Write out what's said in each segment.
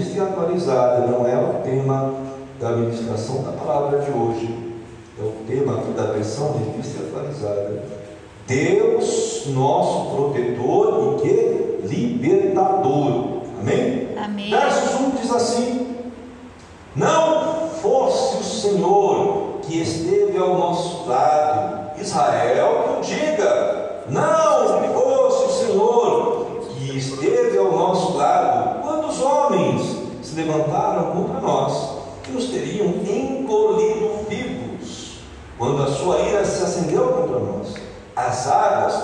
revista e atualizada, não é o tema da ministração da palavra de hoje, é o tema aqui da versão revista e atualizada. Deus, nosso protetor e que? Libertador. Amém? Amém. Verso 1 diz assim: Não fosse o Senhor que esteve ao nosso lado, Israel que o diga, não fosse o Senhor que esteve ao nosso lado, quando os homens se levantaram contra nós, que nos teriam engolido vivos, quando a sua ira se acendeu contra nós, as águas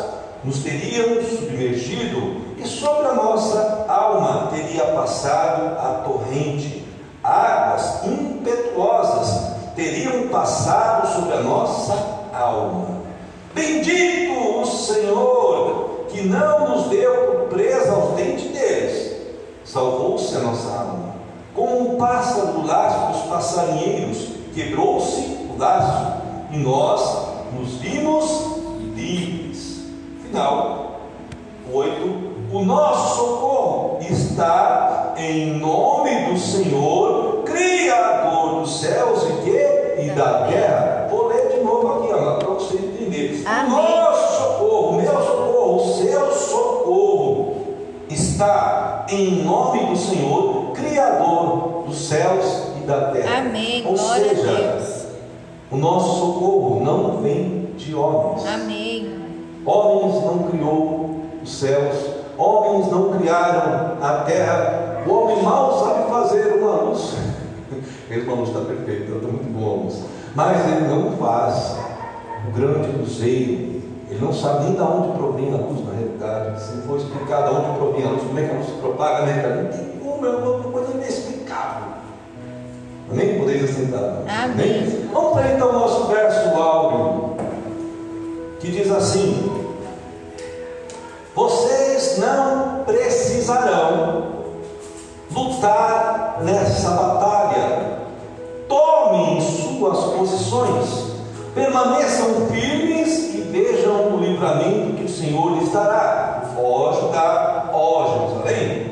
nos teriam submergido e sobre a nossa alma teria passado a torrente, águas impetuosas teriam passado sobre a nossa alma. Bendito o Senhor, que não nos deu presa aos dentes deles, salvou-se a nossa alma. Como um pássaro do laço dos passarinheiros, quebrou-se o laço, e nós nos vimos livres. Final 8. O nosso socorro está em nome do Senhor, Criador dos céus e que? E da terra. Vou ler de novo aqui, para você entender. Amém. O nosso socorro, o meu socorro, o seu socorro está em nome do Senhor, Criador dos céus e da terra. Amém. Ou Glória seja, a Deus. o nosso socorro não vem de homens. Amém. Homens não criou os céus, homens não criaram a terra. O homem mal sabe fazer uma luz. Esse uma luz está perfeita, está muito boa luz. Mas ele não faz o grande luzeiro. Ele não sabe nem de onde provém a luz, na realidade. Se for explicar de onde provém a luz, como é que a luz se propaga, né? Não tem como, é uma coisa inexplicável. Nem podeis assentar. Amém. Vamos ler então o nosso verso áureo, que diz assim: Vocês não precisarão lutar nessa batalha. Tomem suas posições, permaneçam firmes e vejam o livramento que o Senhor lhes dará. Ó Judá, ó Jerusalém.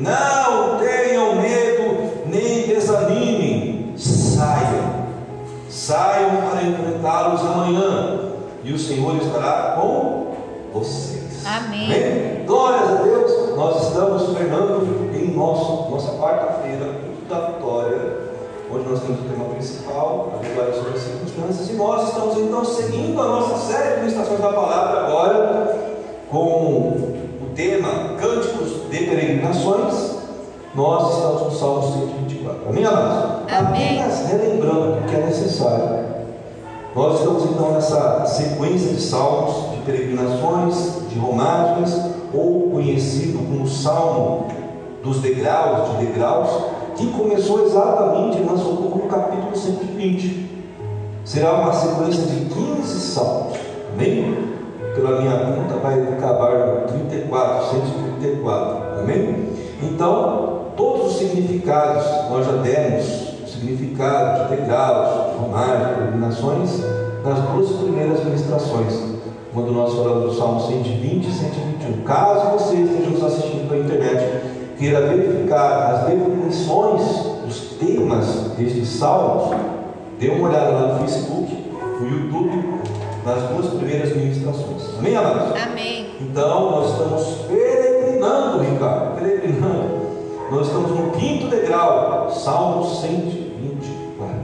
Não tenham medo nem desanimem, saiam, saiam para enfrentá-los amanhã, e o Senhor estará com vocês. Amém. Glórias a Deus, nós estamos, Fernando, em nosso, nossa quarta-feira, culto da vitória. Hoje nós temos o tema principal, a vitória sobre as circunstâncias, e nós estamos então seguindo a nossa série de ministrações da palavra agora com o tema Cânticos de Peregrinações. Nós estamos no Salmo 124. Amém, amados? Amém. Apenas relembrando o que é necessário. Nós estamos então nessa sequência de salmos, de peregrinações, de romagens, ou conhecido como Salmo dos degraus, de degraus, que começou exatamente na Socorro no capítulo 120. Será uma sequência de 15 salmos. Amém? Pela minha conta vai acabar no 34, 134. Amém? Então, todos os significados nós já demos, o significado de degraus, de romagens, peregrinações, nas duas primeiras ministrações, quando nós falamos do Salmo 120 e 121. Caso você esteja nos assistindo pela internet, queira verificar as definições dos temas destes salmos, dê uma olhada lá no Facebook, no YouTube, nas duas primeiras ministrações. Amém, amados? Amém. Então, nós estamos peregrinando, Ricardo, peregrinando. Nós estamos no quinto degrau, Salmo 124.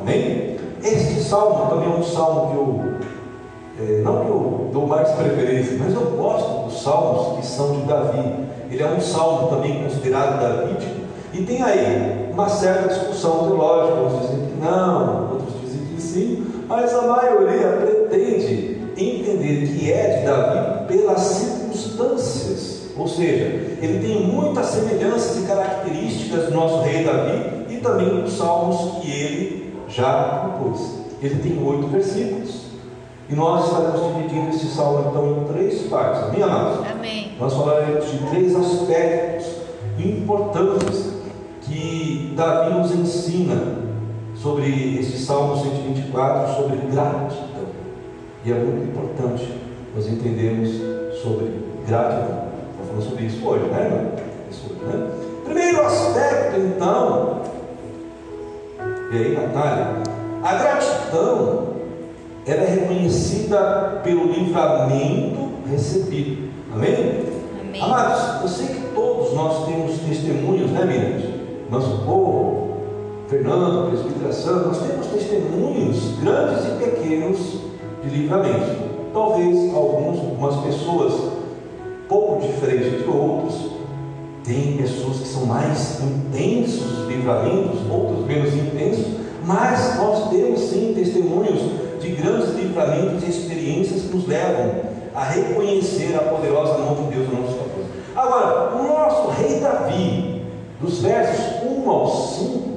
Amém? Este salmo também é um salmo que eu, é, não que eu dou mais preferência, mas eu gosto dos salmos que são de Davi. Ele é um salmo também considerado davídico. E tem aí uma certa discussão teológica. Uns dizem que não, outros dizem que sim, mas a maioria entender que é de Davi pelas circunstâncias. Ou seja, ele tem muitas semelhanças e características do nosso rei Davi e também dos salmos que ele já compôs. Ele tem oito versículos. E nós estaremos dividindo esse salmo então em três partes. Amém, amados? Amém. Nós falaremos de três aspectos importantes que Davi nos ensina sobre esse Salmo 124, sobre gratidão. E é muito importante nós entendemos sobre gratidão. Estamos falando sobre isso hoje, né, irmão? Isso né? Primeiro aspecto, então, e aí, Natália, a gratidão ela é reconhecida pelo livramento recebido. Amém? Amém. Amados, eu sei que todos nós temos testemunhos, né, Mirante? Nosso povo, Fernando, Presbítero Santo, nós temos testemunhos grandes e pequenos de livramento. Talvez alguns, algumas pessoas, pouco diferentes de outros, tem pessoas que são mais intensos livramentos, outros menos intensos, mas nós temos sim testemunhos de grandes livramentos e experiências que nos levam a reconhecer a poderosa mão de Deus no nosso favor. Agora, o nosso rei Davi, dos versos 1 ao 5,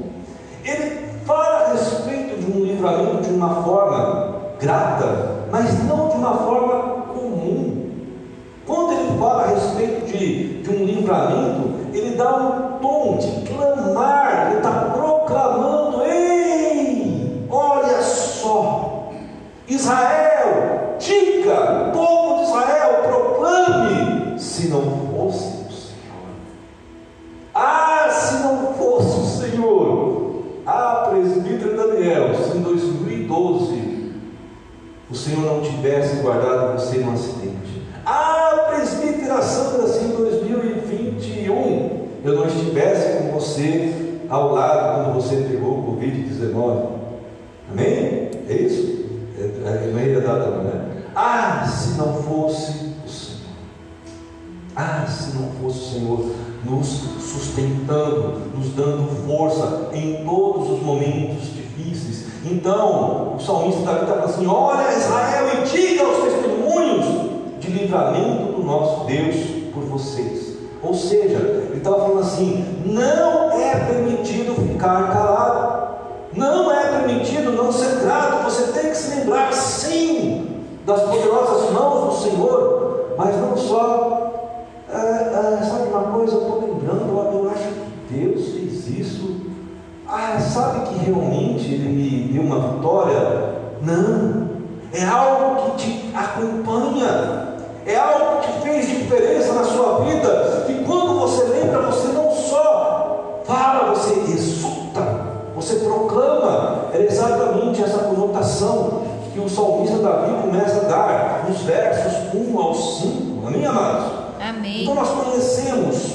ele fala a respeito de um livramento de uma forma grata, mas não de uma forma comum. Quando ele fala a respeito de, de um livramento, ele dá um tom de clamar, ele está proclamando: Ei, olha só, Israel, o Senhor não tivesse guardado você no acidente. Ah, presbítera Sandra, se em 2021 eu não estivesse com você ao lado quando você pegou o Covid-19. Amém? É isso? É, é, não ia dar, né? Ah, se não fosse o Senhor. Ah, se não fosse o Senhor nos sustentando, nos dando força em todos os momentos. Então, o salmista Davi está falando assim: Olha, Israel, e diga os testemunhos de livramento do nosso Deus por vocês. Ou seja, ele estava falando assim: não é permitido ficar calado, não é permitido não ser grato. Você tem que se lembrar, sim, das poderosas mãos do Senhor, mas não só ah, ah, sabe uma coisa, eu estou lembrando, eu acho que Deus fez isso. Ah, sabe que realmente Ele me deu uma vitória? Não, é algo que te acompanha, é algo que fez diferença na sua vida. E quando você lembra, você não só fala, você exulta, você proclama. É exatamente essa conotação que o salmista Davi começa a dar nos versos 1 ao 5. Amém, amados? Amém. Então nós conhecemos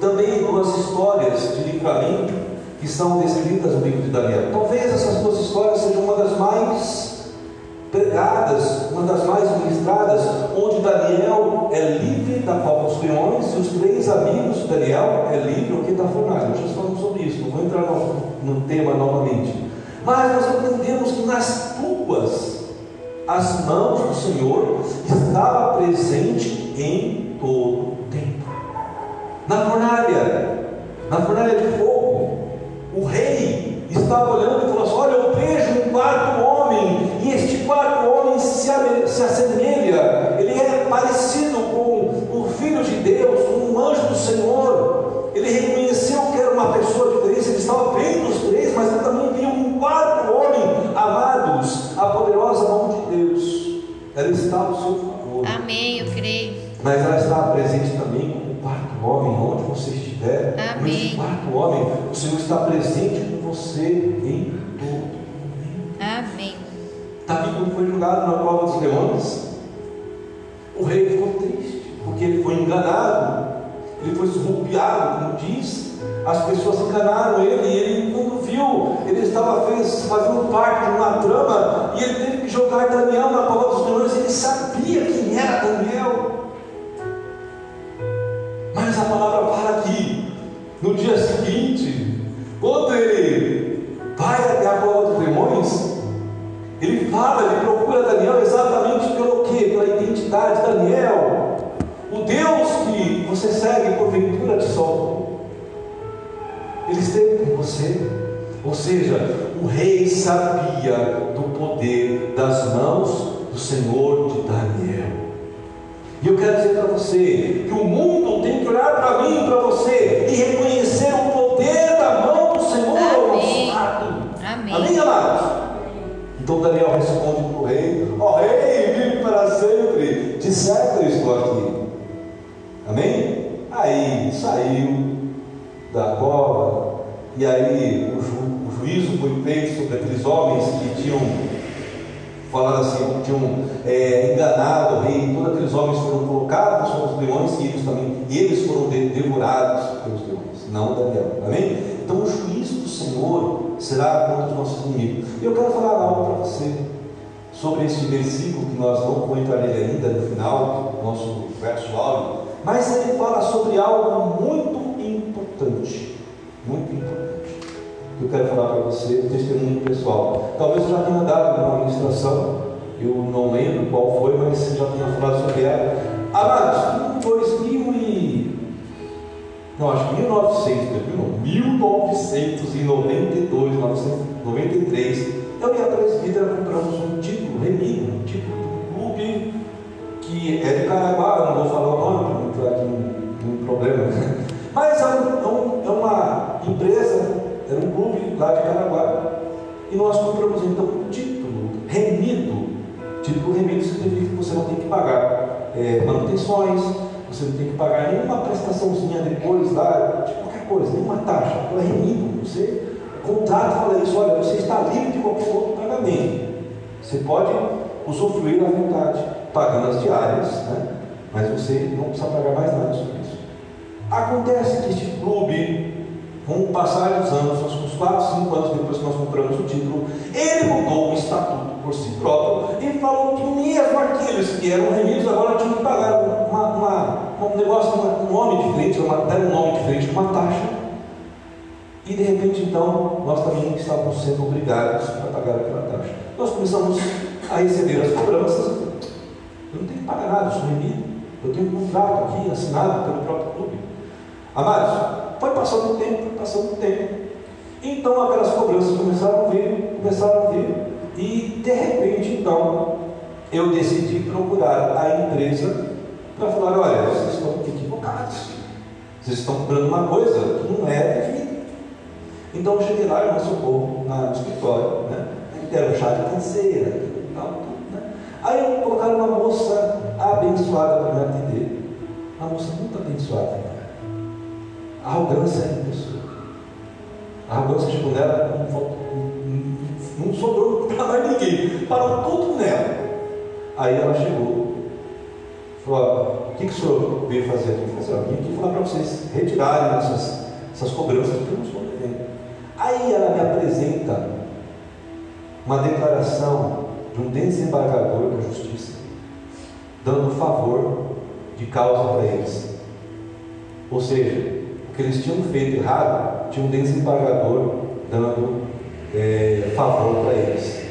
também duas histórias de livramento que são descritas no livro de Daniel. Talvez essas duas histórias sejam uma das mais pregadas, uma das mais ministradas, onde Daniel é livre da cova dos leões e os três amigos de Daniel é livre aqui da fornalha. Nós já falamos sobre isso, não vou entrar no, no tema novamente. Mas nós entendemos que nas tuas as mãos do Senhor estava presente em todo o tempo. Na fornalha, julgado na cova dos leões, o rei ficou triste, porque ele foi enganado, ele foi surrupiado, como diz. As pessoas enganaram ele, E eu quero dizer para você que o mundo tem que olhar para mim e para você e reconhecer o poder da mão do Senhor Amém. Amém. Amém, amados? Então Daniel responde para o rei: Ó rei, vive para sempre. de certo eu estou aqui. Amém? Aí saiu da cova, e aí o, ju, o juízo foi feito sobre aqueles homens que tinham falado assim, tinham é, enganado o rei, todos aqueles homens foram colocados sobre os leões e eles também, eles foram devorados pelos leões, não Daniel. Amém? Então o juízo do Senhor será contra os nossos inimigos. E eu quero falar algo para você sobre este versículo que nós não nele ainda no final, nosso verso áudio, mas ele fala sobre algo muito importante, muito importante. Que eu quero falar para você, um testemunho pessoal. Talvez eu já tenha dado uma ministração, eu não lembro qual foi, mas eu já tinha falado sobre ela. Amados, em 2000 e... Não, acho que 1900, não, 1992, 1993, eu e a presbítera compramos um título, remido, um título um clube que é de Caraguá, não vou falar o nome não entrar aqui num, problema, mas é, um, é, uma empresa, era um clube lá de Caraguá, e nós compramos então um título remido. Título remido significa que você não tem que pagar é, manutenções, você não tem que pagar nenhuma prestaçãozinha depois lá, de qualquer coisa, nenhuma taxa, é remido. Você contrato fala isso, olha, você está livre de qualquer outro pagamento. Você pode usufruir à vontade, pagando as diárias, né? mas você não precisa pagar mais nada sobre isso. Acontece que este clube, com o passar dos anos, nós uns 4, 5 anos depois que nós compramos o título, ele mudou o estatuto por si próprio e falou que mesmo aqueles que eram remidos agora tinham que pagar uma, uma, um negócio, um nome diferente, uma, um nome diferente, uma taxa e de repente, então, nós também estávamos sendo obrigados a pagar aquela taxa. Nós começamos a receber as cobranças. Eu não tenho que pagar nada, eu sou remido. Eu tenho um contrato aqui assinado pelo próprio clube. Amados, foi passando o tempo, foi passando o tempo. Então aquelas cobranças começaram a vir, começaram a vir. E de repente, então, eu decidi procurar a empresa para falar, olha, vocês estão equivocados. Vocês estão cobrando uma coisa que não é devida. Então eu cheguei lá, irmão socorro, no escritório, né? Deram chá de canseira, tal, tudo, né? Aí colocaram uma moça abençoada para me atender. Uma moça muito abençoada, cara. A arrogância é pessoa. A arrogância chegou nela, não, não sobrou para mais ninguém. Parou tudo nela. Aí ela chegou. Falou, o que, que o senhor veio fazer aqui? Eu vim aqui falar para vocês retirarem essas, essas cobranças, porque eu não estou devendo. Aí ela me apresenta uma declaração de um desembargador da justiça, dando favor de causa para eles. Ou seja, que eles tinham feito errado, tinha um desembargador dando é, favor para eles.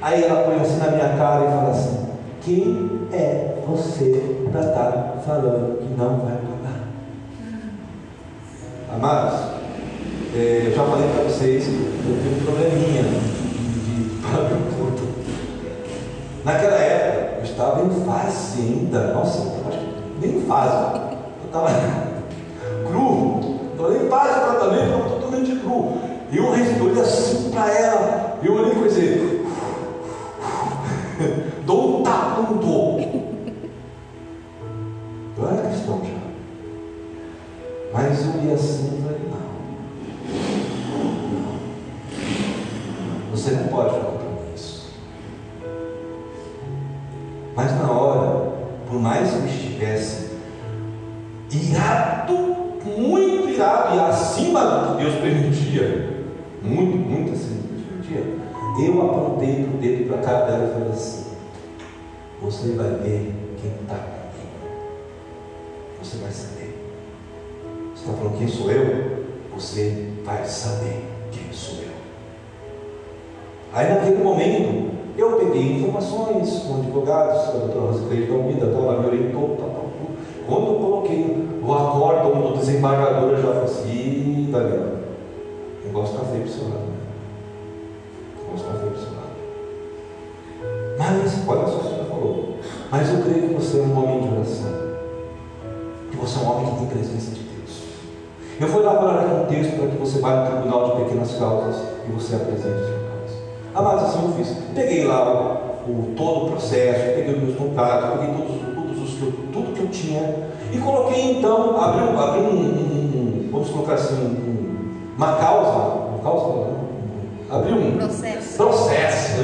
Aí ela põe assim na minha cara e fala assim: Quem é você para estar tá falando que não vai pagar? Amados, é, eu já falei para vocês, eu tenho um probleminha de pagar curto. Naquela época, eu estava em fase ainda, nossa, eu acho que nem em fase, eu estava de tratamento, eu totalmente cru. E eu respondi assim para ela, eu olhei irado, e acima do que Deus permitia, muito, muito acima do que Deus permitia, eu apontei o dedo para a cara dela e falei assim: Você vai ver quem está comigo. Você vai saber. Você está falando quem sou eu? Você vai saber quem sou eu. Aí naquele momento, eu peguei informações com advogados, a doutora Rosicleide da Almeida, então ela me orientou. Quando eu coloquei o acórdão do desembargador, eu já falei assim, Daniel, eu gosto de café para o seu lado. Né? Eu gosto de café para o seu lado. Mas, olha só o que senhor falou. Mas eu creio que você é um homem de oração. Que você é um homem que tem presença de Deus. Eu vou elaborar aqui um texto para que você vá no tribunal de pequenas causas e você apresente o ah, mas assim eu fiz. Peguei lá o, o todo o processo, peguei os meus contatos, peguei todos os tudo que eu tinha e coloquei então, abri, um, abri um, um, vamos colocar assim, uma causa, uma causa, abri um processo. processo.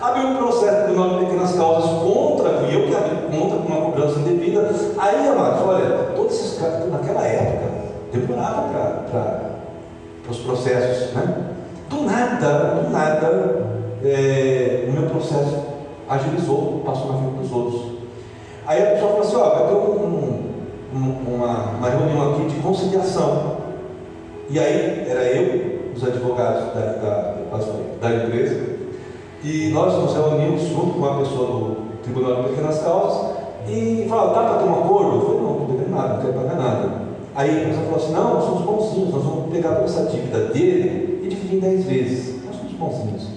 Abri um processo de nome pequenas causas contra, e eu que abri contra com uma cobrança indevida. Aí, amados, olha, todos esses caras, naquela época, demorava para os processos, né? Do nada, do nada, é, o meu processo agilizou, passou na frente dos outros. Aí a pessoa falou assim, ó, vai ter um, um, uma, uma reunião aqui de conciliação. E aí era eu, os advogados da, da, da, empresa, e nós nos reunimos junto com a pessoa do Tribunal de Pequenas Causas e falaram, tá para ter um acordo? Eu falei, não, não estou nada, não quero pagar nada. Aí a pessoa falou assim, não, nós somos bonzinhos, nós vamos pegar toda essa dívida dele e dividir em 10 vezes. Nós somos bonzinhos.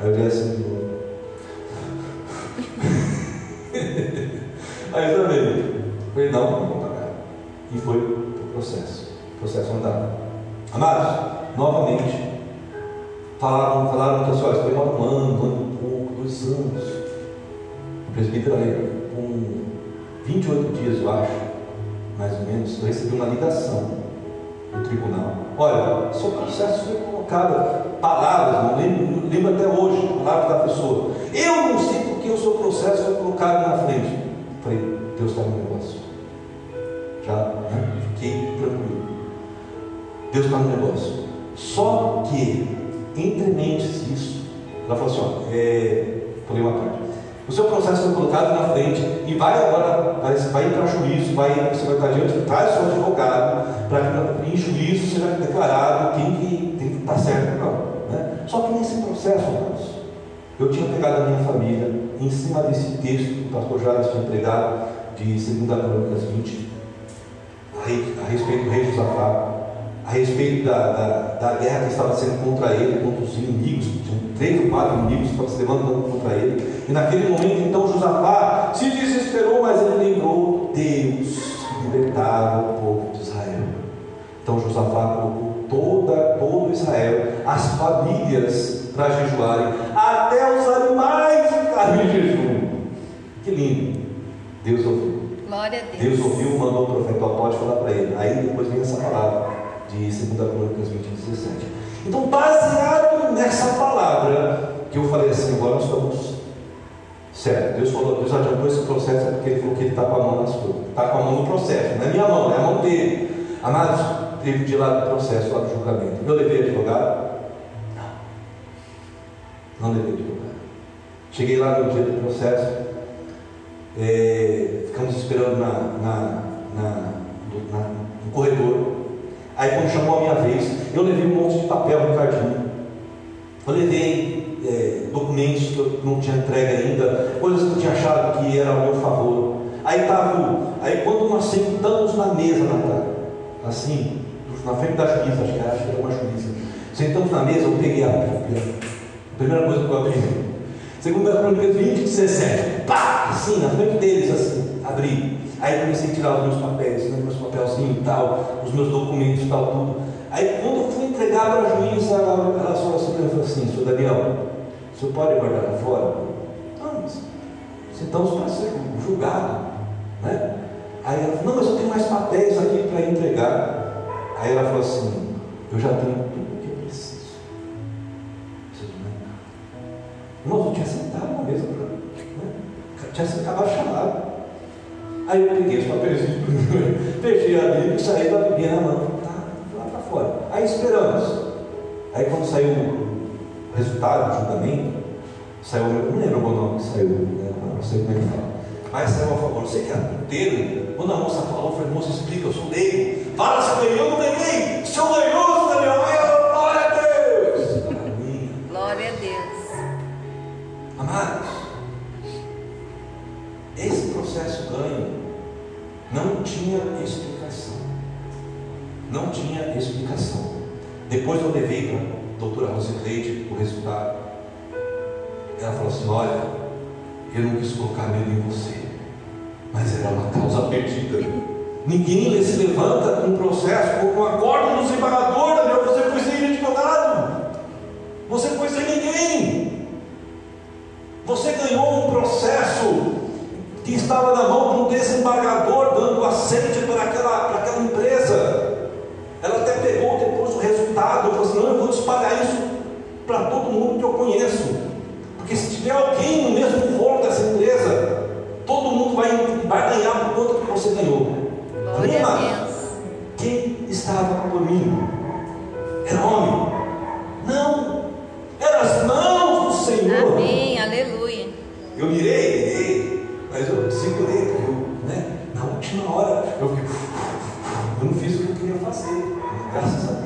Aí eu olhei assim, Aí eu também. Falei, não, não. E foi o processo. O processo andava. Amados, novamente, falaram, falaram que assim, olha, foi um ano, um ano e pouco, dois anos. O presbítero ali, com 28 dias, eu acho, mais ou menos, eu recebi uma ligação do tribunal. Olha, seu processo foi colocado, palavras, não lembro, lembro até hoje, palavras da pessoa. Eu não sei porque o seu processo foi colocado na frente. Falei, Deus está no negócio. Já? Fiquei tranquilo. Deus está no negócio. Só que, entre mentes isso, ela falou assim: ó, é, uma parte. O seu processo foi colocado na frente e vai agora, vai, vai para juízo, vai, você vai estar diante, traz o seu advogado para que em juízo seja declarado quem que tem que estar certo ou não. Né? Só que nesse processo, irmãos, eu tinha pegado a minha família em cima desse texto que o pastor Jales tinha pregado de 2 Crônicas 20, a, respeito do rei Josafá, a respeito da, da, da, guerra que estava sendo contra ele, contra os inimigos, três ou quatro inimigos que estavam se levantando contra ele. E naquele momento, então, Josafá se desesperou, mas ele lembrou Deus que libertava o povo de Israel. Então Josafá colocou toda, todo Israel, as famílias para jejuarem, até os animais ficarem em jejum. Que lindo. Deus ouviu. Glória a Deus. Deus ouviu, mandou o profeta pode falar para ele. Aí depois vem essa palavra de 2 Crônicas 20, 17. Então, baseado nessa palavra, que eu falei assim, agora nós estamos certo. Deus falou, Deus adiantou esse processo porque ele falou que ele está com a mão nas coisas. Está com a mão no processo, não é minha mão, é a mão dele. Amados, teve de lá do processo, lá do julgamento. Eu levei advogado? Não. Não levei advogado. Cheguei lá no dia do processo, é, ficamos esperando na, na, na, na, no corredor. Aí quando chamou a minha vez, eu levei um monte de papel, Ricardinho. Eu levei é, documentos que eu não tinha entregue ainda, coisas que eu tinha achado que era ao meu favor. Aí estava, aí quando nós sentamos na mesa, Natália, assim, na frente da juíza, acho que era, acho que era uma juíza. Sentamos na mesa, eu peguei a. A primeira coisa que eu abri. Segunda Crônicas 20, 17. Pá! Assim, na frente deles, assim, abri. Aí comecei a tirar os meus papéis, né, meus papelzinhos e tal, os meus documentos e tal, tudo. Aí quando eu fui entregar para a juíza, ela, ela assim, ela falou assim, senhor Daniel, o senhor pode guardar lá fora? Não, mas sentamos para ser julgado. Né? Aí ela falou, não, mas eu tenho mais papéis aqui para entregar. Aí ela falou assim: Eu já tenho tudo o que eu preciso. Preciso de Irmãos, eu tinha sentado na mesa, né? Tinha sentado chamado. Aí eu peguei os papéis, fechei a Bíblia e saí da Bíblia na mão, tá, lá para fora. Aí esperamos. Aí quando saiu o resultado do julgamento, saiu, não lembro o nome que saiu, né? não sei como é que fala. Mas saiu a favor, sei que era inteiro. Quando a moça falou, eu falei, moça, explica, eu sou leigo. Fala se ganhei, eu não ganhei. Se eu ganhou, se ganhou, glória a Deus. Glória a Deus. Amados, processo ganho não tinha explicação. Não tinha explicação. Depois eu levei para a doutora Rosicleide o resultado. Ela falou assim: olha, eu não quis colocar medo em você, mas era uma causa perdida. Ninguém se levanta com um processo com uma corda no separador, Daniel. Você foi sem advogado. Você foi sem ninguém. Você ganhou um processo que estava na mão de um desembargador dando aceite para aquela, para aquela empresa. Ela até pegou depois o resultado falou assim: não, eu vou espalhar isso para todo mundo que eu conheço. Porque se tiver alguém no mesmo rolo dessa empresa, todo mundo vai, vai ganhar por conta que você ganhou. Glória. Quem estava mim? Era homem? Segurei, eu, né, na última hora eu eu não fiz o que eu queria fazer, graças a Deus.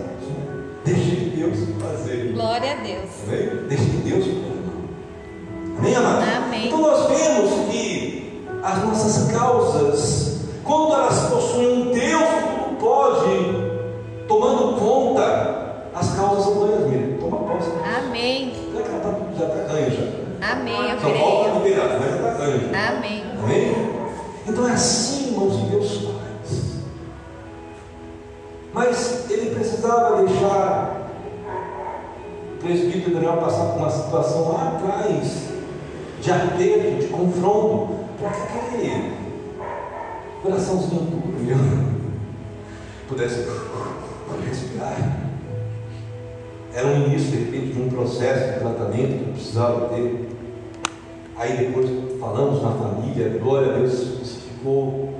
De aperto, de confronto, para que aquele coraçãozinho duro meu pudesse respirar. Era um início, de repente, de um processo de tratamento que precisava ter. Aí depois falamos na família, glória a Deus, isso ficou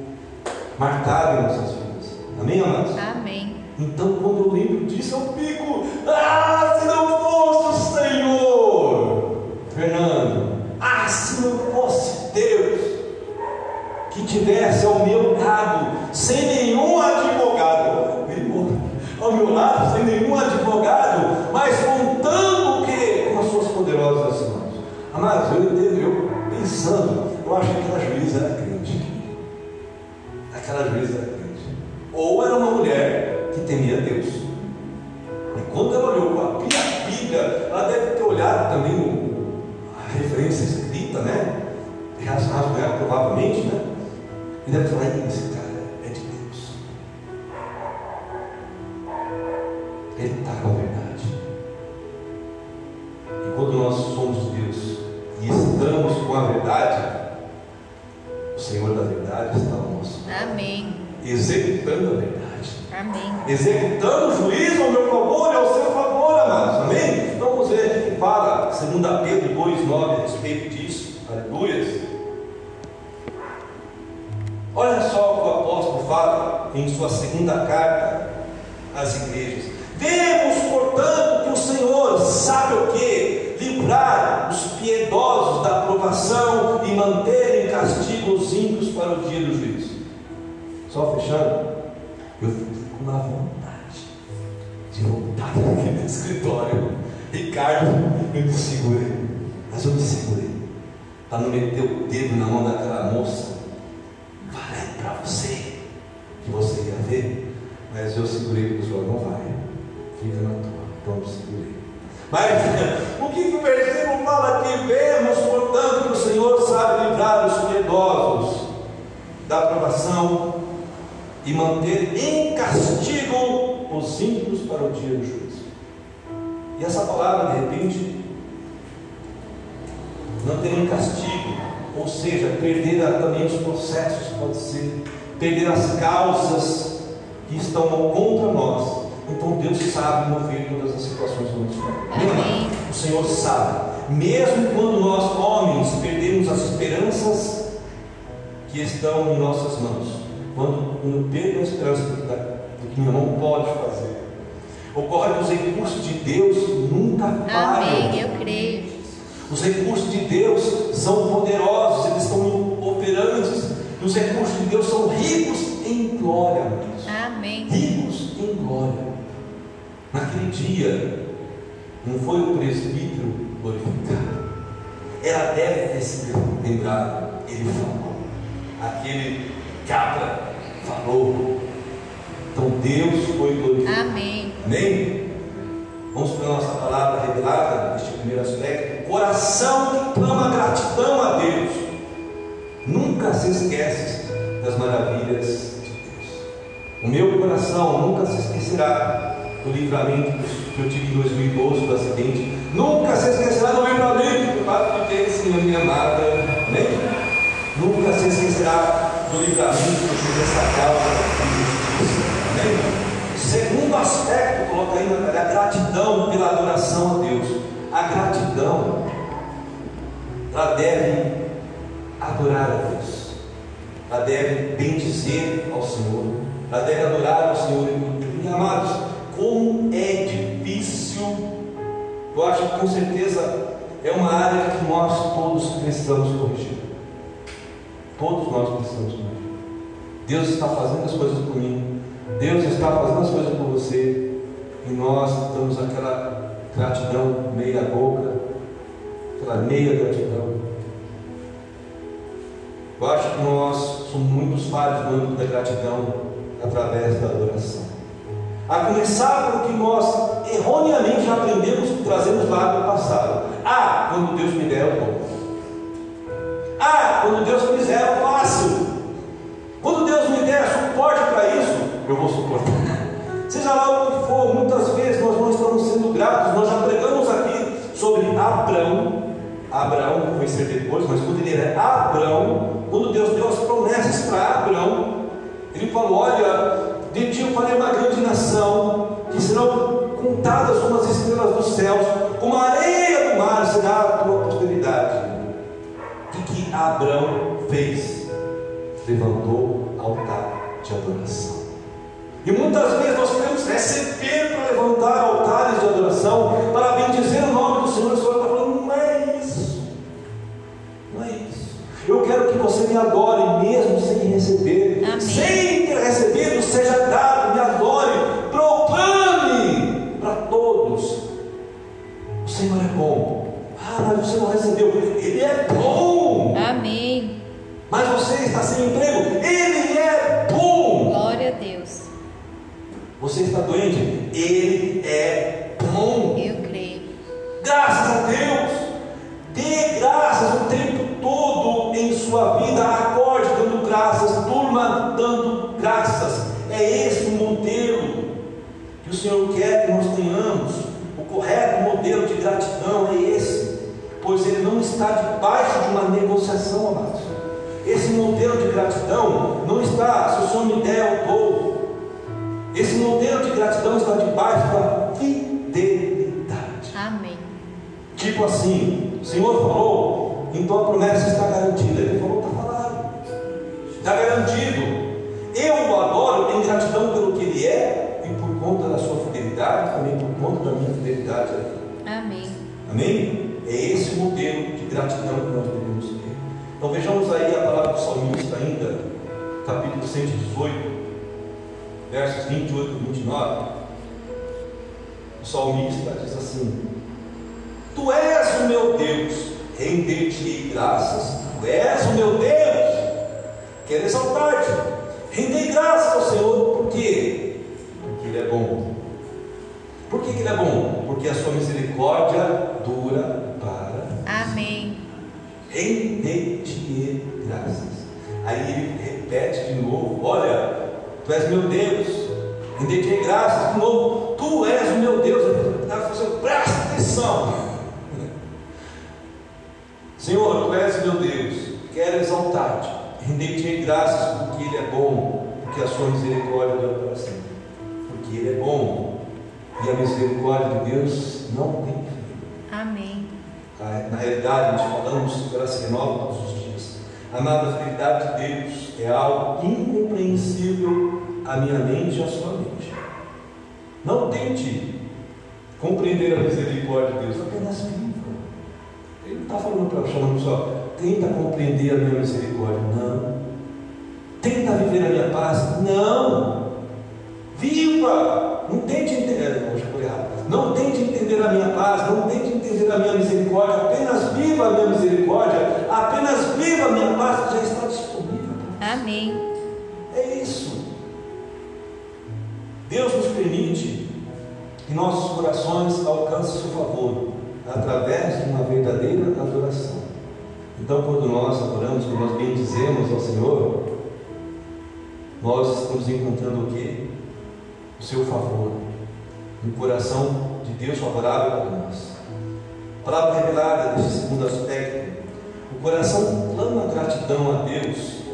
marcado em nossas vidas. Amém, amados? Amém. Então, quando eu lembro disso, eu fico, ah, se não fosse o Senhor, Fernando, ah, se não fosse Deus, que tivesse ao meu lado, sem nenhum advogado, ao meu lado, sem nenhum advogado, mas contando o que? Com as suas poderosas mãos. Amados, eu, eu, eu pensando, eu acho que aquela juíza era crente. Aquela juíza era crente. Ou era uma mulher que temia Deus. E quando ela olhou para a Bíblia, ela deve ter olhado também a referência escrita, né? Rasgado ela provavelmente, né? E deve falar, 2 Pedro 2,9 a respeito disso. Aleluias. Olha só o que o apóstolo fala em sua segunda carta às igrejas. Vemos, portanto, que o Senhor sabe o que? Livrar os piedosos da aprovação e manter em castigo os ímpios para o dia do juízo. Só fechando, eu fico na vontade de voltar naquele escritório. Ricardo, eu me segurei, mas eu me segurei para não meter o dedo na mão daquela moça. Falei para você que você ia ver, mas eu segurei para o senhor, não vai, fica na tua, então eu segurei. Mas o que, o versículo fala aqui? Vemos, portanto, que o Senhor sabe livrar os piedosos da aprovação e manter em castigo os ímpios para o dia do juízo. E essa palavra, de repente, manter em castigo, ou seja, perder também os processos, pode ser, perder as causas que estão contra nós. Então Deus sabe mover todas as situações do nosso. Amém. O Senhor sabe. Mesmo quando nós, homens, perdemos as esperanças que estão em nossas mãos, quando, quando eu perco a esperança do, que minha mão pode fazer, ocorre que os recursos de Deus nunca falham. Amém. Eu creio. Os recursos de Deus são poderosos, eles estão operantes, e os recursos de Deus são ricos em glória. Amém. Ricos em glória. Naquele dia, não foi o presbítero glorificado. Ela deve ter se lembrado. Ele falou. Aquele cabra falou. Então Deus foi glorificado. Amém. Amém? Vamos para a nossa palavra revelada neste primeiro aspecto. Coração que clama gratidão a Deus. Nunca se esquece das maravilhas de Deus. O meu coração nunca se esquecerá do livramento que eu tive em 2012 do acidente. Nunca se esquecerá do livramento que o Padre tem, Senhor, minha amada. Amém? Nunca se esquecerá do livramento de essa causa de justiça. Amém? Segundo aspecto, coloca aí na a gratidão pela adoração a Deus. A gratidão, ela deve adorar a Deus, ela deve bendizer ao Senhor, ela deve adorar ao Senhor. E amados, como é difícil, eu acho que com certeza é uma área que nós todos precisamos corrigir. Todos nós precisamos corrigir. Deus está fazendo as coisas por mim, Deus está fazendo as coisas por você, e nós estamos aquela gratidão meia boca, aquela meia gratidão. Eu acho que nós somos muitos falhos no âmbito da gratidão através da adoração. A começar pelo que nós erroneamente aprendemos trazemos lá do passado. Ah, quando Deus me der, eu dou. Ah, quando Deus quiser, eu faço. Quando Deus me der suporte para isso, eu vou suportar. Seja lá o que for, muitas vezes nós sendo gratos. Nós já pregamos aqui sobre Abraão. Abraão foi ser depois, mas quando ele era Abraão, quando Deus deu as promessas para Abraão, ele falou: Olha, de ti eu farei uma grande nação, que serão contadas como as estrelas dos céus, como a areia do mar será a tua prosperidade. O que Abraão fez? Levantou altar de adoração. E muitas vezes nós queremos receber para levantar altares de adoração, para bendizer o nome do Senhor. O Senhor está falando, não é isso. Não é isso. Eu quero que você me adore mesmo sem receber. Amém. Sem ter recebido, seja dado, me adore, proclame para todos. O Senhor é bom. Ah, mas você não recebeu. Ele é bom. Amém. Mas você está sem emprego. Ele é bom. Glória a Deus. Você está doente? Ele é bom. Eu creio. Graças a Deus. Dê graças o tempo todo em sua vida. Acorde dando graças. Turma dando graças. É esse o modelo que o Senhor quer que nós tenhamos. O correto modelo de gratidão é esse. Pois ele não está debaixo de uma negociação, amados. Esse modelo de gratidão não está, se o Senhor me der, eu dou. Esse modelo de gratidão está debaixo da fidelidade. Amém. Tipo assim, o Senhor falou, então a promessa está garantida. Ele falou, está falado. Está garantido. Eu o adoro em gratidão pelo que ele é e por conta da sua fidelidade, também por conta da minha fidelidade a ele. Amém. Amém? É esse modelo de gratidão que nós devemos ter. Então vejamos aí a palavra do salmista ainda, capítulo 118, versos 28 e 29. O salmista diz assim: Tu és o meu Deus, render-te graças, Tu és o meu Deus, quero exaltar-te, render graças ao Senhor, por quê? Porque Ele é bom. Por que, que Ele é bom? Porque a sua misericórdia dura para Amém. render-te graças. Aí ele repete de novo: Olha, tu és meu Deus, render-te graças. De novo, tu és o meu Deus. Presta atenção, Senhor, tu és meu Deus, quero exaltar-te, render-te graças porque Ele é bom, porque a sua misericórdia dura para sempre. Porque Ele é bom e a misericórdia de Deus não tem fim. Amém. Na realidade, nós falamos que ela se renova todos os dias. A fidelidade de Deus é algo incompreensível à minha mente e à sua mente. Não tente compreender a misericórdia de Deus, apenas viva. Ele não está falando para chamando só, tenta compreender a minha misericórdia. Não. Tenta viver a minha paz. Não. Viva! Não tente entender. Poxa, foi errado. Não tente entender a minha paz, não tente entender a minha misericórdia, apenas viva a minha misericórdia, apenas viva a minha paz que já está disponível. Amém. É isso. Deus nos permite que nossos corações alcancem seu favor através de uma verdadeira adoração. Então, quando nós adoramos, quando nós bendizemos ao Senhor, nós estamos encontrando o que? O seu favor, um coração de Deus favorável para nós. A palavra revelada nesse segundo aspecto, O coração clama gratidão a Deus,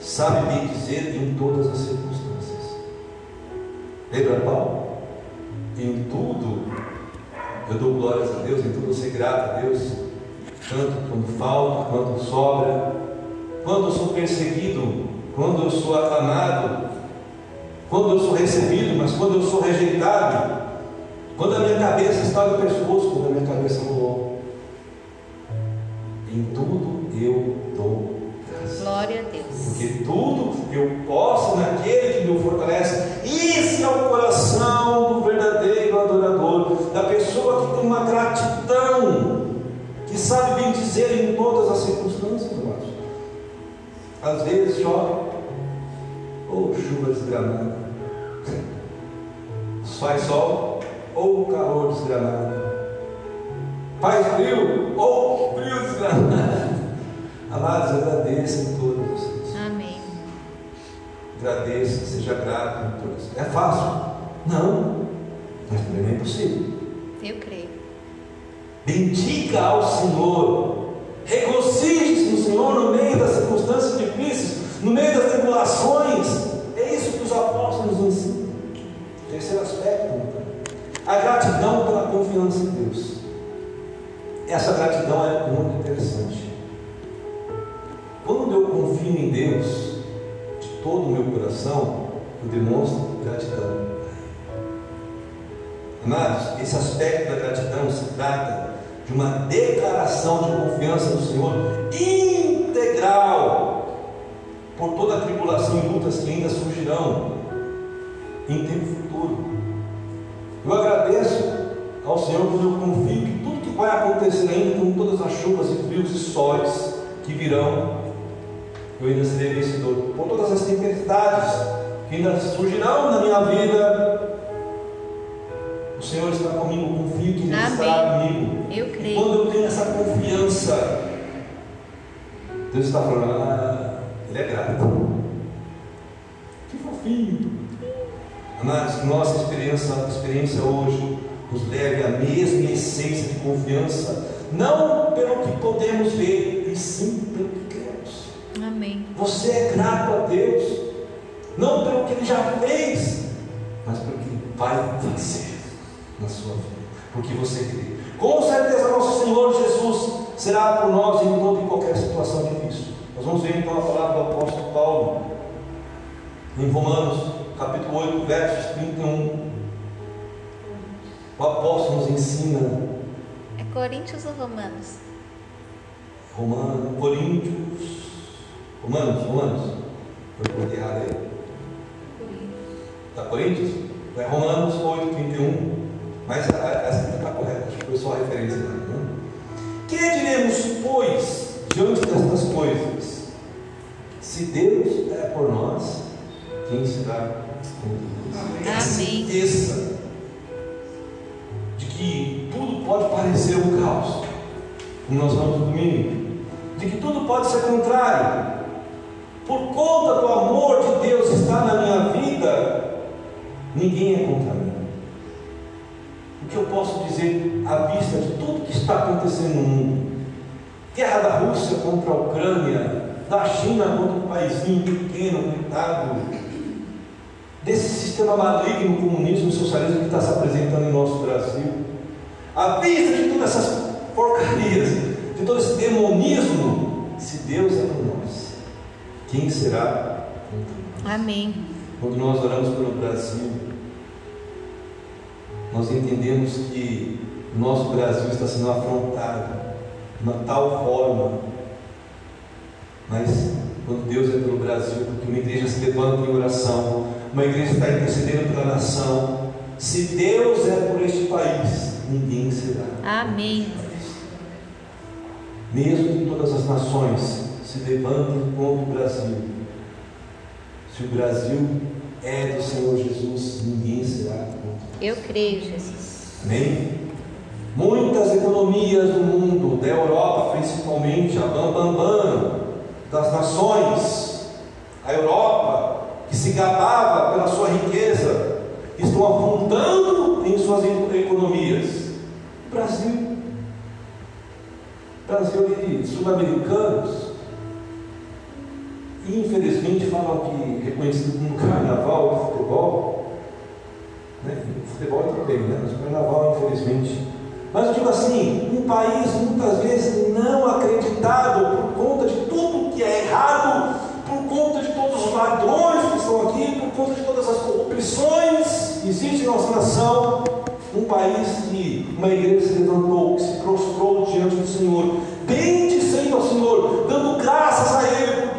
sabe bem dizer em todas as circunstâncias. Lembra Paulo? Em tudo eu dou glórias a Deus, em tudo eu sei grato a Deus, tanto quando falta, quando sobra, quando eu sou perseguido, quando eu sou aclamado, quando eu sou recebido, mas quando eu sou rejeitado, quando a minha cabeça está no pescoço, quando a minha cabeça rolou. Em tudo eu posso naquele que me fortalece. Esse é o coração do verdadeiro adorador, da pessoa que tem uma gratidão, que sabe bem dizer em todas as circunstâncias, amados. Às vezes chove, ou chuva desgramada, faz sol, ou calor desgramado, faz frio, ou frio desgramado. Amados, agradeça Agradeça, seja grato em todas. É fácil? Não, mas também é impossível. Eu creio. Bendiga ao Senhor. Regozije-se no Senhor no meio das circunstâncias difíceis, no meio das tribulações. É isso que os apóstolos nos ensinam. Terceiro aspecto, então. a gratidão pela confiança em Deus. Essa gratidão é muito interessante. Todo o meu coração, eu demonstro gratidão. Amados, esse aspecto da gratidão se trata de uma declaração de confiança no Senhor integral por toda a tribulação e lutas que ainda surgirão em tempo futuro. Eu agradeço ao Senhor quando eu confio que tudo que vai acontecer ainda, com todas as chuvas e frios e sóis que virão, eu ainda serei vencedor. Por todas as tempestades que ainda surgirão na minha vida, o Senhor está comigo, confio que Ele Amém. estará comigo. Eu creio. quando eu tenho essa confiança, Deus está falando, ah, Ele é grato. Que fofinho. Que nossa experiência, experiência hoje nos leve à mesma essência de confiança, não pelo que podemos ver, e sim pelo que. Você é grato a Deus, não pelo que Ele já fez, mas pelo que Ele vai fazer na sua vida, porque você crê. Com certeza, nosso Senhor Jesus será por nós em toda e qualquer situação difícil. Nós vamos ver então a palavra do apóstolo Paulo em Romanos, capítulo 8, versos 31. O apóstolo nos ensina, É Coríntios ou Romanos? Romanos, Coríntios, Romanos, Romanos, foi por errado aí. Está Coríntios? É Romanos 8, 31. Mas essa aqui está correta, acho que foi só a referência. Né? Que diremos, pois, diante destas coisas? Se Deus é por nós, quem será contra nós? Amém. certeza de que tudo pode parecer um caos, como nós vamos no domingo, de que tudo pode ser contrário. Por conta do amor de Deus que está na minha vida, ninguém é contra mim. O que eu posso dizer à vista de tudo que está acontecendo no mundo? Guerra da Rússia contra a Ucrânia, da China contra um paísinho pequeno, coitado, desse sistema maligno, comunismo e socialismo que está se apresentando em nosso Brasil. À vista de todas essas porcarias, de todo esse demonismo, se Deus é por nós, quem será nós? Amém. Quando nós oramos pelo Brasil, nós entendemos que o nosso Brasil está sendo afrontado de uma tal forma, mas quando Deus é pelo Brasil, porque uma igreja se levanta em oração, uma igreja está intercedendo pela nação, se Deus é por este país, ninguém será. Amém. Mesmo que todas as nações se levantem contra o Brasil, se o Brasil é do Senhor Jesus, ninguém será contra. Eu creio, Jesus. Amém? Muitas economias do mundo, da Europa principalmente, a bambambam bam, bam, das nações, a Europa, que se gabava pela sua riqueza, estão afundando em suas economias. O Brasil. O Brasil de sul-americanos, infelizmente falam que reconhecido como carnaval de futebol, né? futebol é tudo bem, né? mas carnaval infelizmente. Mas eu digo assim, um país muitas vezes não acreditado por conta de tudo que é errado, por conta de todos os ladrões que estão aqui, por conta de todas as corrupções que existem na nossa nação, um país que uma igreja se levantou, que se prostrou diante do Senhor, bendizendo ao Senhor, dando graças a Ele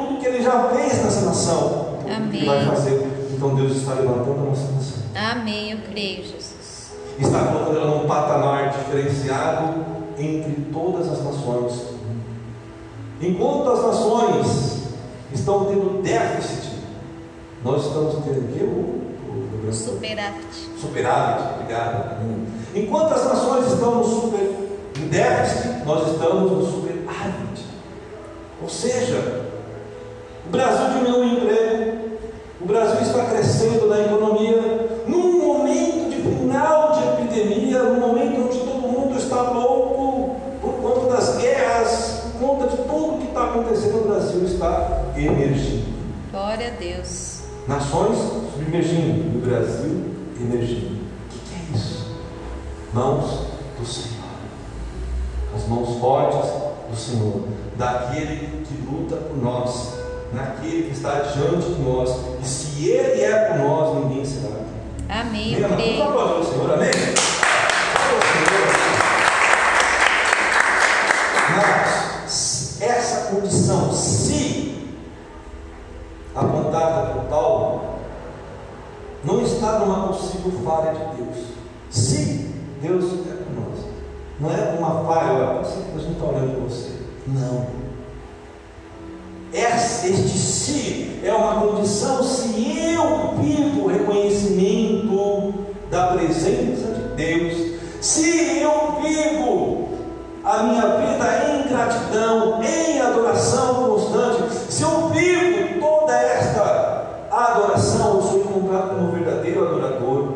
Ele já fez nessa nação. Amém. E vai fazer. Então Deus está levantando a nossa nação. Amém. Eu creio, Jesus. Está colocando ela num patamar diferenciado entre todas as nações. Enquanto as nações estão tendo déficit, nós estamos tendo o? O, o, o Superávit. superávit, obrigado. Enquanto as nações estão no super em déficit, nós estamos no superávit. Ou seja, Brasil diminuiu o emprego, o Brasil está crescendo na economia, num momento de final de epidemia, num momento onde todo mundo está louco por conta das guerras, por conta de tudo que está acontecendo, o Brasil está emergindo. Glória a Deus. Nações submergindo, o Brasil emergindo. O que é isso? Mãos do Senhor. As mãos fortes do Senhor, daquele que luta por nós, naquele que está diante de nós. E se Ele é por nós, ninguém será. Amém. Eu Amém. creio. Vamos aplaudir o Senhor, amém? Mas essa condição, se apontada por Paulo, não está numa possível falha de Deus. Se Deus é por nós, não é uma falha, olha, ser que Deus não está olhando para você. Não. Esse, este se é uma condição se eu vivo o reconhecimento da presença de Deus, se eu vivo a minha vida em gratidão, em adoração constante, se eu vivo toda esta adoração, eu sou encontrado como verdadeiro adorador.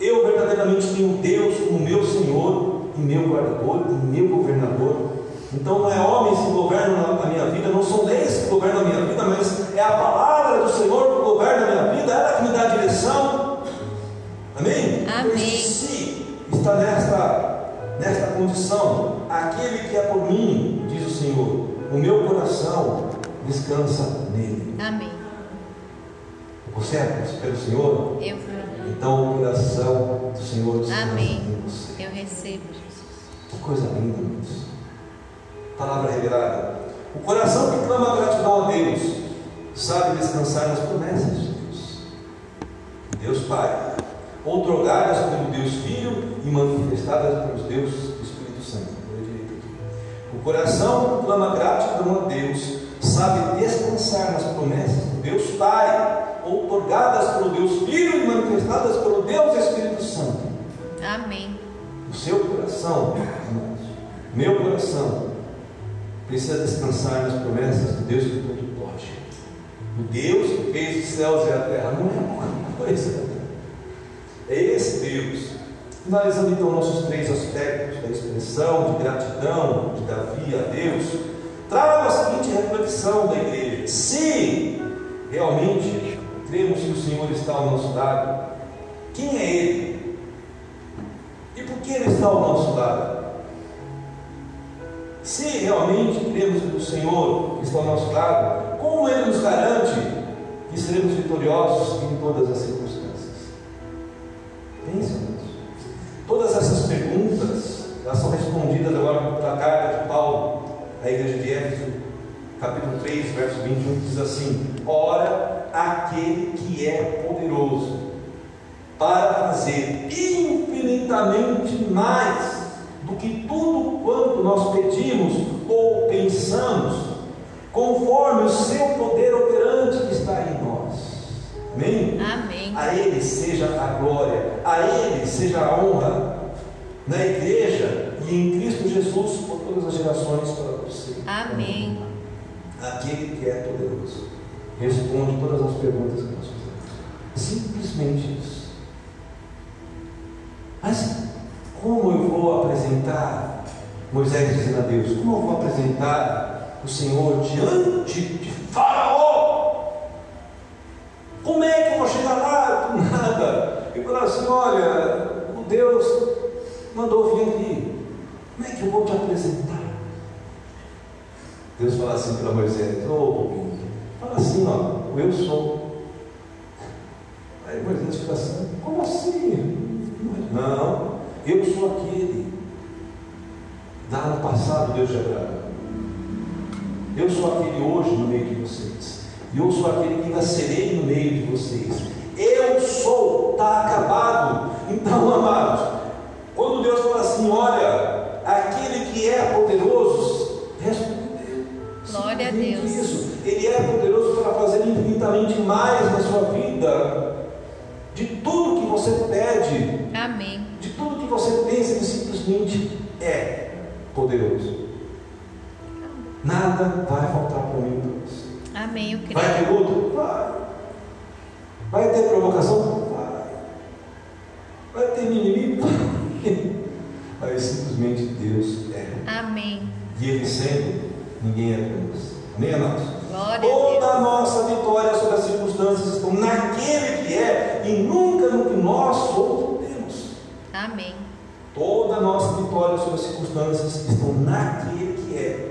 Eu verdadeiramente tenho Deus como meu Senhor e meu guardador e meu governador. Então não é homens que governam a minha vida, não são leis que governam a minha vida, mas é a palavra do Senhor que governa a minha vida, ela que me dá a direção. Amém? Amém. Se está nesta, nesta condição, aquele que é por mim, diz o Senhor, o meu coração descansa nele. Amém. Você é pelo Senhor? Eu creio. Então o coração do Senhor descansa Amém. em você. Eu recebo, Jesus. Que coisa linda, irmãos. Palavra revelada. O coração que clama gratidão a Deus sabe descansar nas promessas de Deus. Deus Pai, outorgadas pelo Deus Filho e manifestadas pelos Deus Espírito Santo. O coração que clama gratidão a Deus sabe descansar nas promessas do Deus Pai, outorgadas pelo Deus Filho e manifestadas pelo Deus Espírito Santo. Amém. O seu coração, meu coração, precisa descansar nas promessas do Deus que tudo pode. O Deus que fez os céus e a terra não é pouca coisa. É esse Deus. Finalizando então nossos três aspectos da expressão de gratidão de Davi a Deus, trago a seguinte reflexão da igreja: se realmente cremos que o Senhor está ao nosso lado, quem é Ele? E por que Ele está ao nosso lado? Se realmente cremos que o Senhor está ao nosso lado, como Ele nos garante que seremos vitoriosos em todas as circunstâncias? Pense nisso. Todas essas perguntas elas são respondidas agora pela carta de Paulo à igreja de Éfeso, capítulo 3, verso 21, que diz assim: Ora, aquele que é poderoso para fazer infinitamente mais do que tudo quanto nós pedimos ou pensamos, conforme o seu poder operante que está em nós. Amém? Amém. A Ele seja a glória, a Ele seja a honra, na igreja e em Cristo Jesus por todas as gerações para você. Amém. Aquele que é poderoso responde todas as perguntas que nós fizemos. Simplesmente isso. Mas como apresentar Moisés dizendo a Deus: Como eu vou apresentar o Senhor diante de Faraó? Como é que eu vou chegar lá? Do nada. E falar assim: Olha, o Deus mandou vir aqui. Como é que eu vou te apresentar? Deus fala assim para Moisés: Ô, oh, fala assim, ó, eu sou. Aí Moisés fica assim: Como assim? Não, eu sou aquele. Lá no passado Deus já gravou. Eu sou aquele hoje no meio de vocês. E eu sou aquele que ainda serei no meio de vocês. Eu sou, está acabado. Então, amados, quando Deus fala assim, olha, aquele que é poderoso, respondeu. Glória a Deus. Isso. Ele é poderoso para fazer infinitamente mais na sua vida. De tudo que você pede. Amém. De tudo que você pensa, ele simplesmente é poderoso. Nada vai faltar para mim você. Amém. Eu creio. Vai ter luta? Vai. Vai ter provocação? Vai. Vai ter inimigo? Vai. Mas simplesmente Deus é. Amém. E Ele sendo, ninguém é menos. Amém, amados? Toda a a nossa vitória sobre as circunstâncias estão naquele que é e nunca no que nós outros temos. Deus. Amém. Nossa vitória sobre as circunstâncias estão naquele que é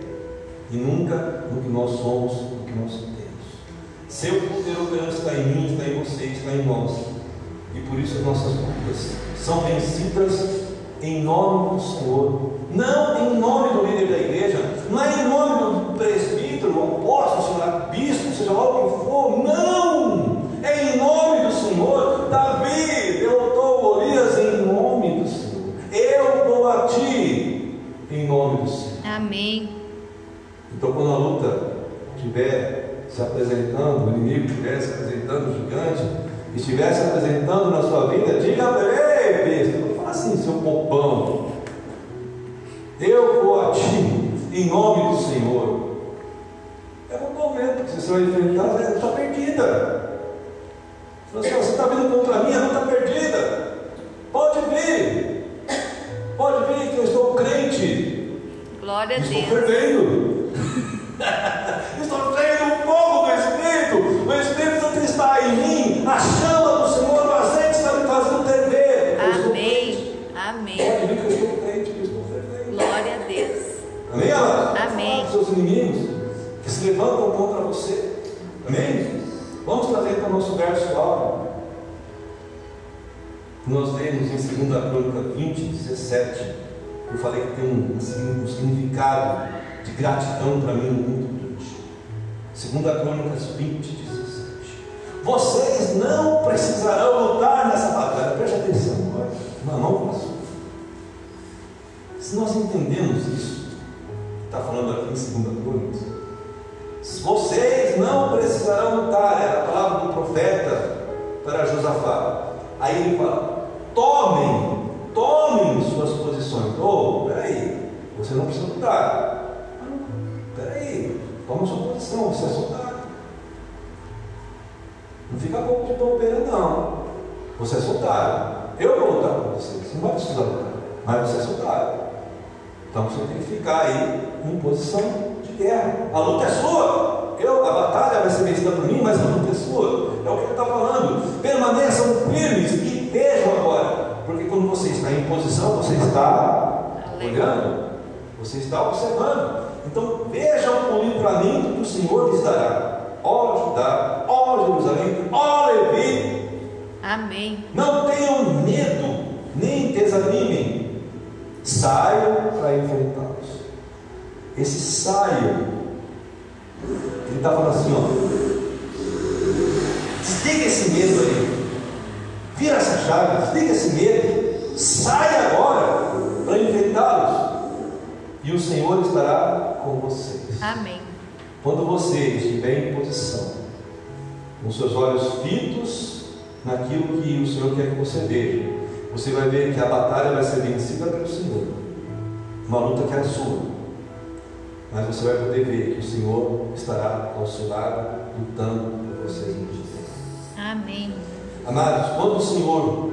e nunca no que nós somos, no que nós temos. Seu poder operante está em mim, está em você, está em nós. E por isso as nossas lutas são vencidas em nome do Senhor. Não em nome do líder da igreja, não é em nome do presbítero, apóstolo, bispo, seja lá o que for. Não! É em nome do Senhor. Davi derrotou Golias em nome do Senhor. Eu dou a ti em nome do Senhor. Amém. Então, quando a luta estiver se apresentando, o inimigo estiver se apresentando, o gigante estiver se apresentando na sua vida, diga para ele, ei, besta, não fala assim, seu popão. Eu vou a ti em nome do Senhor. É um momento que você vai enfrentar, ela está perdida. Você está vindo contra mim, ela está perdida. Pode vir. Pode vir que eu estou crente. Glória a Estou Deus. fervendo. Estou cheio do fogo do Espírito. O Espírito Santo está em mim. A chama do Senhor, o azeite está me fazendo estou crente. Amém. Amém. Vir que eu estou crente, que eu estou fervendo. Glória a Deus. Amém, amados? Amém. Dos seus inimigos que se levantam contra você. Amém? Vamos trazer para o nosso verso áudio. Nós lemos em 2 Crônica 20, 17. Eu falei que tem um, um significado de gratidão para mim muito grande. 2 Crônicas 20, 17. Vocês não precisarão lutar nessa batalha. Preste atenção agora. Não posso. Se nós entendemos isso, está falando aqui em 2 Crônicas, vocês não precisarão lutar, era a palavra do profeta para Josafá. Aí ele fala: tomem, tomem suas posições. Oh, peraí, você não precisa lutar. Peraí, toma sua posição, você é soldado. Não fica pouco de bobeira, não. Você é soldado. Eu vou lutar com você, você não vai precisar lutar, mas você é soldado. Então você tem que ficar aí em posição de guerra. A luta é sua. Eu, a batalha vai ser vencida por mim, mas a luta é sua. É o que ele está falando. Permaneçam firmes e vejam agora. Porque quando você está em posição, você está olhando, você está observando. Então vejam o livramento que o Senhor lhes dará. Ó Judá, ó Jerusalém, ó Levi, Amém. não tenham medo, nem desanimem. Saiam para enfrentá-los. Esse saio, ele está falando assim, ó. Desliga esse medo aí. Vira essa chave, desliga esse medo. Sai agora para enfrentá-los. E o Senhor estará com vocês. Amém. Quando você estiver em posição, com seus olhos fitos naquilo que o Senhor quer que você veja, você vai ver que a batalha vai ser vencida pelo Senhor. Uma luta que é sua. Mas você vai poder ver que o Senhor estará ao seu lado, lutando por vocês. Amados, quando o Senhor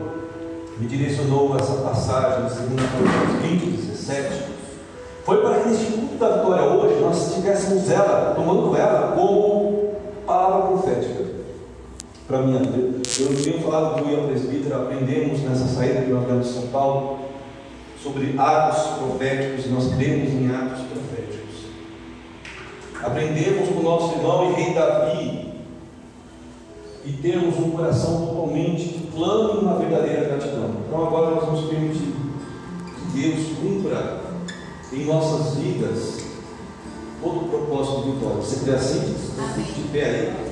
me direcionou essa passagem, em 2 Coríntios 20, 17, Foi para que neste culto da vitória hoje nós tivéssemos ela, tomando ela como palavra profética para minha vida. Eu tenho falado do Ian Presbítero, aprendemos nessa saída que nós de São Paulo sobre atos proféticos e nós cremos em atos proféticos. Aprendemos com o nosso irmão e rei Davi e temos um coração totalmente plano na verdadeira gratidão. Então agora nós vamos permitir que Deus cumpra em nossas vidas todo o propósito de vitória. Você crê assim? Amém. De pé aí.